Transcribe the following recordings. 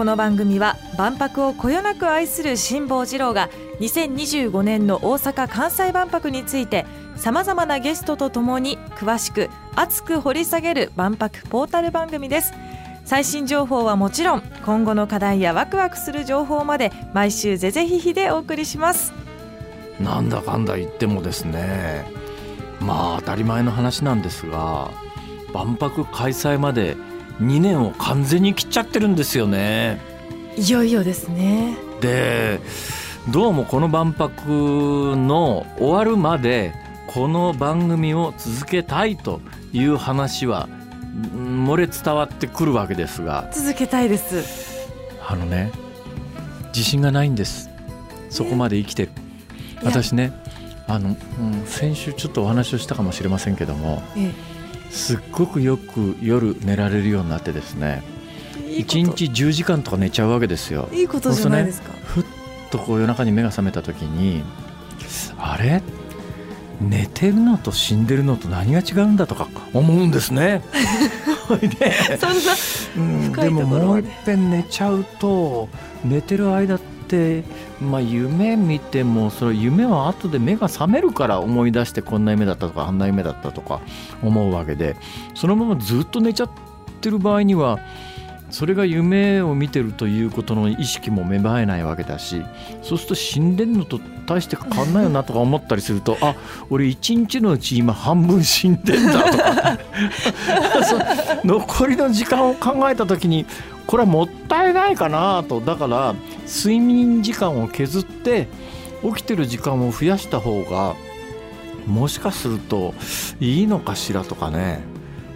この番組は万博をこよなく愛する辛坊治郎が2025年の大阪・関西万博についてさまざまなゲストとともに詳しく熱く掘り下げる万博ポータル番組です。最新情報はもちろん今後の課題やワクワクする情報まで毎週ぜぜひひでお送りします。なんだかんだ言ってもですねまあ当たり前の話なんですが万博開催まで2年を完全に切っちゃってるんですよね。いよいよですね。でどうもこの万博の終わるまでこの番組を続けたいという話はん漏れ伝わってくるわけですが。続けたいです。あのね自信がないんです。そこまで生きてる。私ねあの、うん、先週ちょっとお話をしたかもしれませんけどもえすっごくよく夜寝られるようになってですねえいいこと。1日10時間とか寝ちゃうわけですよ。いいことじゃないですか、ふっとこう夜中に目が覚めた時にあれ？寝てるのと死んでるのと何が違うんだとか思うんですね。で。でももういっぺん寝ちゃうと寝てる間って、まあ、夢見てもそれ夢は後で目が覚めるから思い出してこんな夢だったとかあんな夢だったとか思うわけでそのままずっと寝ちゃってる場合にはそれが夢を見てるということの意識も芽生えないわけだしそうすると死んでんのと大して変わんないよなとか思ったりするとあ俺一日のうち今半分死んでんだとか。残りの時間を考えた時にこれはもったいないかなと。だから睡眠時間を削って起きてる時間を増やした方がもしかするといいのかしらとかね。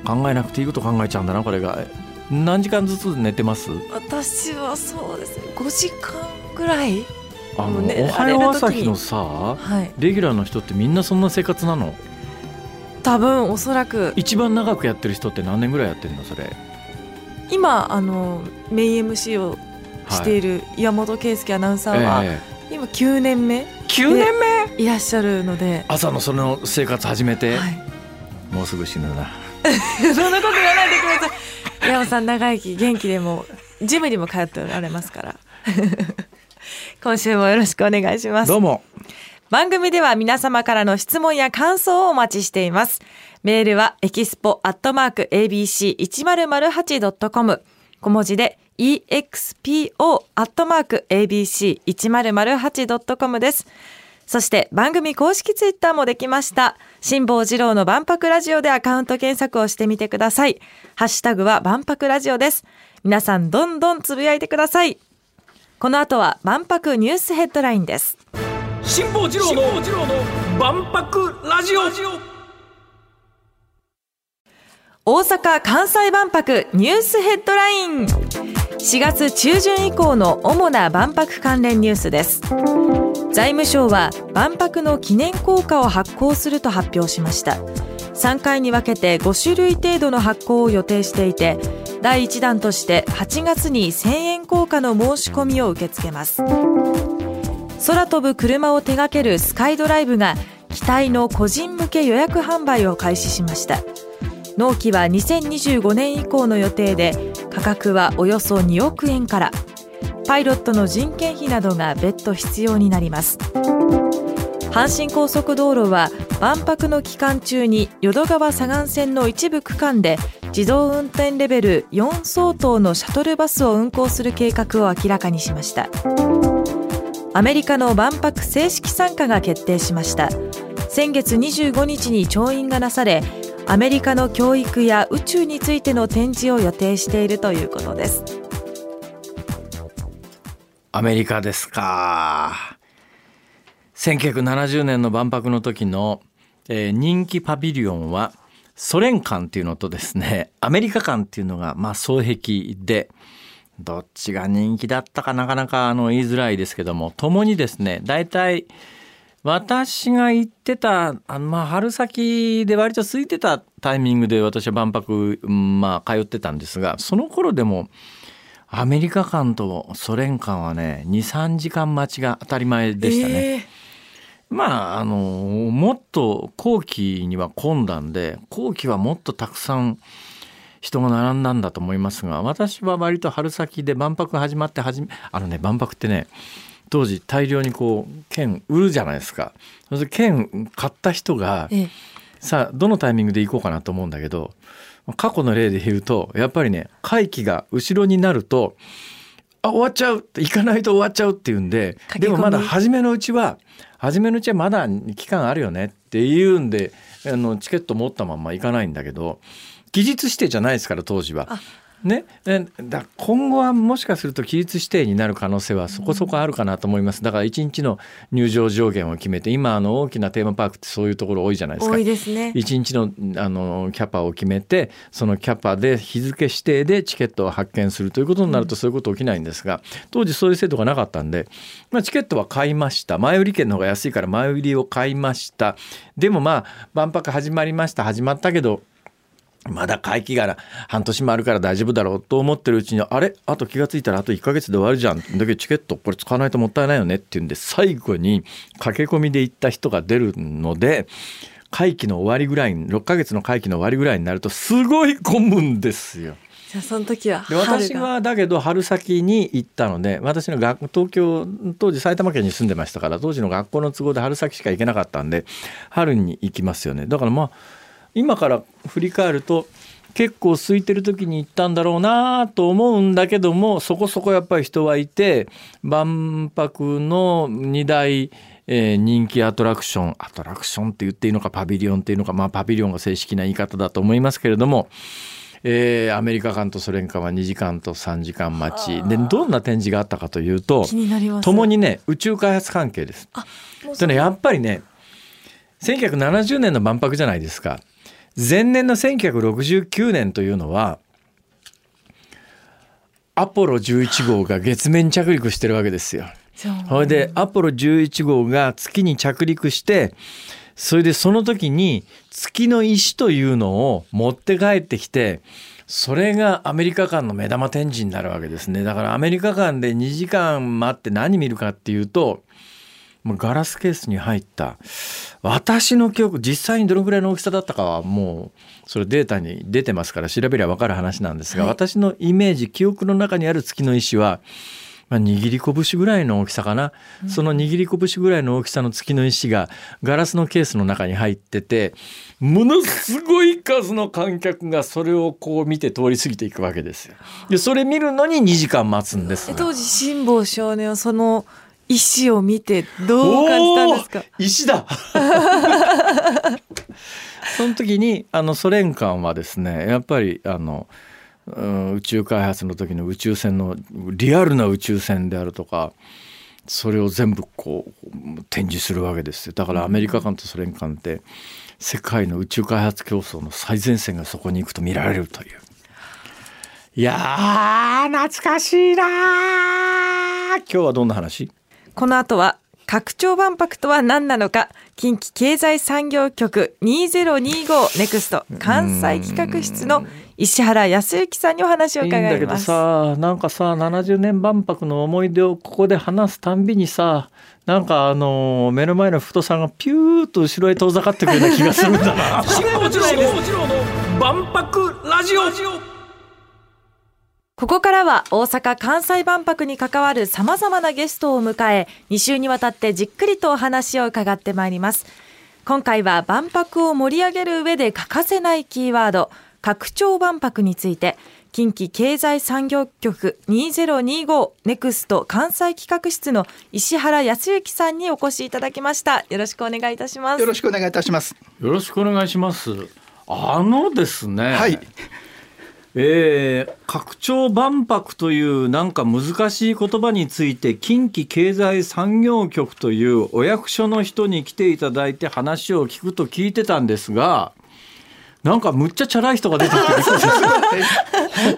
考えなくていいこと考えちゃうんだなこれが。何時間ずつ寝てます？私はそうですね。5時間ぐらい。あの、ねおはよう朝日のさはい。レギュラーの人ってみんなそんな生活なの？多分おそらく。一番長くやってる人って何年ぐらいやってるのそれ？今あのメイン MC をしている岩本圭介アナウンサーは、え今9年目え9年目？いらっしゃるので、朝のその生活始めて、はい、もうすぐ死ぬな。そんなこと言わないでください。岩本さん長生き元気でもジムにも通っておられますから。今週もよろしくお願いします。どうも。番組では皆様からの質問や感想をお待ちしています。メールはエキスポアットマーク ABC1008.com 小文字で expo アットマーク ABC1008.com です。そして番組公式ツイッターもできました。辛坊治郎の万博ラジオでアカウント検索をしてみてください。ハッシュタグは万博ラジオです。皆さんどんどんつぶやいてください。この後は万博ニュースヘッドラインです。辛坊治郎の万博ラジオ大阪・関西万博ニュースヘッドライン。4月中旬以降の主な万博関連ニュースです。財務省は万博の記念硬貨を発行すると発表しました。3回に分けて5種類程度の発行を予定していて第1弾として8月に1000円硬貨の申し込みを受け付けます。空飛ぶ車を手掛けるスカイドライブが機体の個人向け予約販売を開始しました。納期は2025年以降の予定で価格はおよそ2億円から。パイロットの人件費などが別途必要になります。阪神高速道路は万博の期間中に淀川左岸線の一部区間で自動運転レベル4相当のシャトルバスを運行する計画を明らかにしました。アメリカの万博正式参加が決定しました。先月25日に調印がなされアメリカの教育や宇宙についての展示を予定しているということです。アメリカですか。1970年の万博の時の、えー人気パビリオンはソ連館っていうのとですねアメリカ館っていうのがまあ双璧でどっちが人気だったかなかなかあの言いづらいですけども共にですね大体私が行ってたあのまあ春先で割と空いてたタイミングで私は万博、まあ、通ってたんですがその頃でもアメリカ間とソ連間はね23時間待ちが当たり前でしたね。えーまああのもっと後期には混んだんで後期はもっとたくさん人が並んだんだと思いますが私は割と春先で万博始まって始めあのね万博ってね当時大量にこう券売るじゃないですか。それで券買った人が、ええ、さあどのタイミングで行こうかなと思うんだけど過去の例で言うとやっぱりね会期が後ろになるとあ終わっちゃう行かないと終わっちゃうっていうんででもまだ初めのうちは初めのうちはまだ期間あるよねっていうんであのチケット持ったまま行かないんだけど期日指定じゃないですから当時は。ね、だ今後はもしかすると期日指定になる可能性はそこそこあるかなと思います。だから1日の入場上限を決めて今あの大きなテーマパークってそういうところ多いじゃないですか。多いですね。1日のあのキャパを決めてそのキャパで日付指定でチケットを発券するということになるとそういうこと起きないんですが当時そういう制度がなかったんで、まあ、チケットは買いました。前売り券の方が安いから前売りを買いました。でもまあ万博始まりました。始まったけどまだ会期が半年もあるから大丈夫だろうと思ってるうちにあれ？あと気が付いたらあと1ヶ月で終わるじゃん。だけどチケットこれ使わないともったいないよねっていうんで最後に駆け込みで行った人が出るので会期の終わりぐらい6ヶ月の会期の終わりぐらいになるとすごい混むんですよ。じゃあその時はで私はだけど春先に行ったので私の学東京当時埼玉県に住んでましたから当時の学校の都合で春先しか行けなかったんで春に行きますよね。だからまあ今から振り返ると結構空いてる時に行ったんだろうなと思うんだけどもそこそこやっぱり人はいて万博の2大えー、人気アトラクションアトラクションって言っていいのかパビリオンっていうのかまあパビリオンが正式な言い方だと思いますけれども、えー、アメリカ間とソ連間は2時間と3時間待ちでどんな展示があったかというとともにね宇宙開発関係です。でねやっぱりね1970年の万博じゃないですか。前年の1969年というのはアポロ11号が月面に着陸してるわけですよ。それでアポロ11号が月に着陸してそれでその時に月の石というのを持って帰ってきてそれがアメリカ間の目玉展示になるわけですねだからアメリカ間で2時間待って何見るかっていうとガラスケースに入った私の記憶実際にどのぐらいの大きさだったかはもうそれデータに出てますから調べりゃ分かる話なんですが、はい、私のイメージ記憶の中にある月の石は、まあ、握り拳ぐらいの大きさかな、うん、その握り拳ぐらいの大きさの月の石がガラスのケースの中に入っててものすごい数の観客がそれをこう見て通り過ぎていくわけですよ。でそれ見るのに2時間待つんです。当時辛坊少年はその石を見てどう感じたんですか？石だ。その時にあのソ連間はですねやっぱりあの、うん、宇宙開発の時の宇宙船のリアルな宇宙船であるとかそれを全部こう展示するわけですだからアメリカ間とソ連間って世界の宇宙開発競争の最前線がそこに行くと見られるという。いや懐かしいな今日はどんな話？この後は拡張万博とは何なのか近畿経済産業局2025ネクスト関西企画室の石原康之さんにお話を伺います。いいんだけどさなんかさ70年万博の思い出をここで話すたんびにさなんかあの目の前の太さがピューッと後ろへ遠ざかってくるような気がするんだな。万博ラジオここからは大阪・関西万博に関わる様々なゲストを迎え、2週にわたってじっくりとお話を伺ってまいります。今回は万博を盛り上げる上で欠かせないキーワード、拡張万博について、近畿経済産業局2025ネクスト関西企画室の石原康之さんにお越しいただきました。よろしくお願いいたします。よろしくお願いいたします。よろしくお願いします。あのですね。はい。えー、拡張万博というなんか難しい言葉について近畿経済産業局というお役所の人に来ていただいて話を聞くと聞いてたんですがなんかむっちゃチャラい人が出てきて本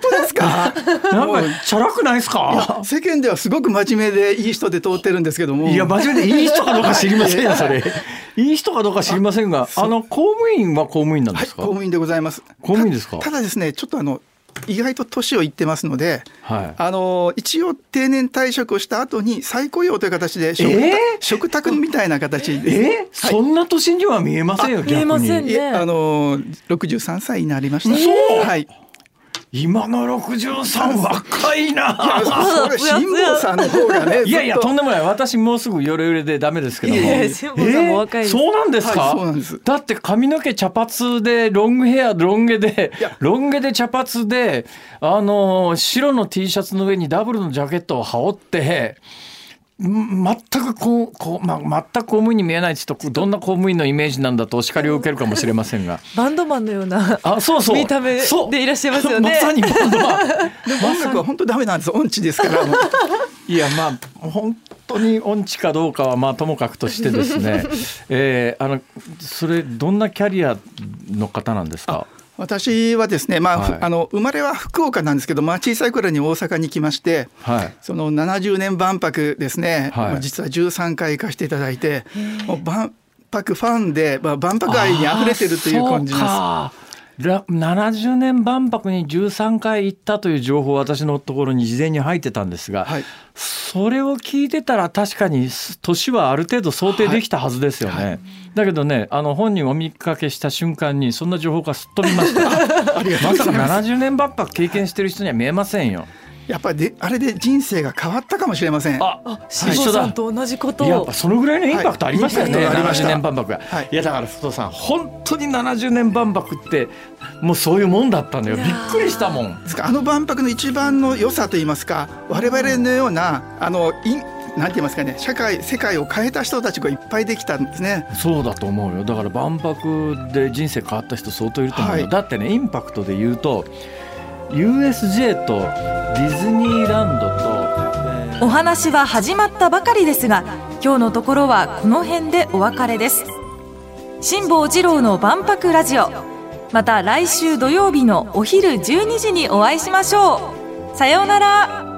当ですか？なんかチャラくないですいかや世間ではすごく真面目でいい人で通ってるんですけども。いや真面目でいい人かどうか知りませんよそれ。いい人かどうか知りませんがあの公務員は公務員なんはいですか、公務員でございます。公務員ですか？たただですねちょっとあの意外と年をいってますのではい。あの一応定年退職をした後に再雇用という形で食,、えー？食卓みたいな形で。えそんな年には見えませんよ、逆に見えませんね。いえあの63歳になりました。そうはい。今の63若いな。ね。いやいやと。んでもない。私もうすぐヨレヨレでダメですけども。いやいやいや辛坊さんも若いです。そうなんですか、はいす。だって髪の毛茶髪でロングヘアロン毛でロン毛で茶髪であの白の T シャツの上にダブルのジャケットを羽織ってん全くこうこう、まあ、全く公務員に見えないですとどんな公務員のイメージなんだとお叱りを受けるかもしれませんが バンドマンのようなあそうそう見た目そうでいらっしゃいますよね まさにバンドマン音楽は本当ダメなんです。音痴ですから。いやまあ本当に音痴かどうかはまあともかくとしてですね、えー、あのそれどんなキャリアの方なんですか？私はですね、まあ、はいあの生まれは福岡なんですけど、まあ小さい頃に大阪に来まして。はい。その70年万博ですね、はいまあ実は13回行かせていただいて、もう万博ファンで、まあ、万博愛に溢れてるという感じです。あーそうから70年万博に13回行ったという情報私のところに事前に入ってたんですが、はいそれを聞いてたら確かに年はある程度想定できたはずですよね、だけどねあの本人をお見かけした瞬間にそんな情報がすっ飛びました。まさかございます。70年万博経験してる人には見えませんよやっぱりであれで人生が変わったかもしれません。あ辛坊さんと同じこと。をやっぱそのぐらいのインパクトありましたよね、はい。インパクトがありました70年万博。が、はい。い、やだから福藤さん本当に70年万博ってもうそういうもんだったんだよびっくりしたもん。ですからあの万博の一番の良さといいますか我々のようなあのいなんて言いますかね社会世界を変えた人たちがいっぱいできたんですね。そうだと思うよ。だから万博で人生変わった人相当いると思うよ、はい。だってねインパクトで言うと USJ とディズニーランドと、えーお話は始まったばかりですが今日のところはこの辺でお別れです。辛坊治郎の万博ラジオ。また来週土曜日のお昼12時にお会いしましょう。さようなら。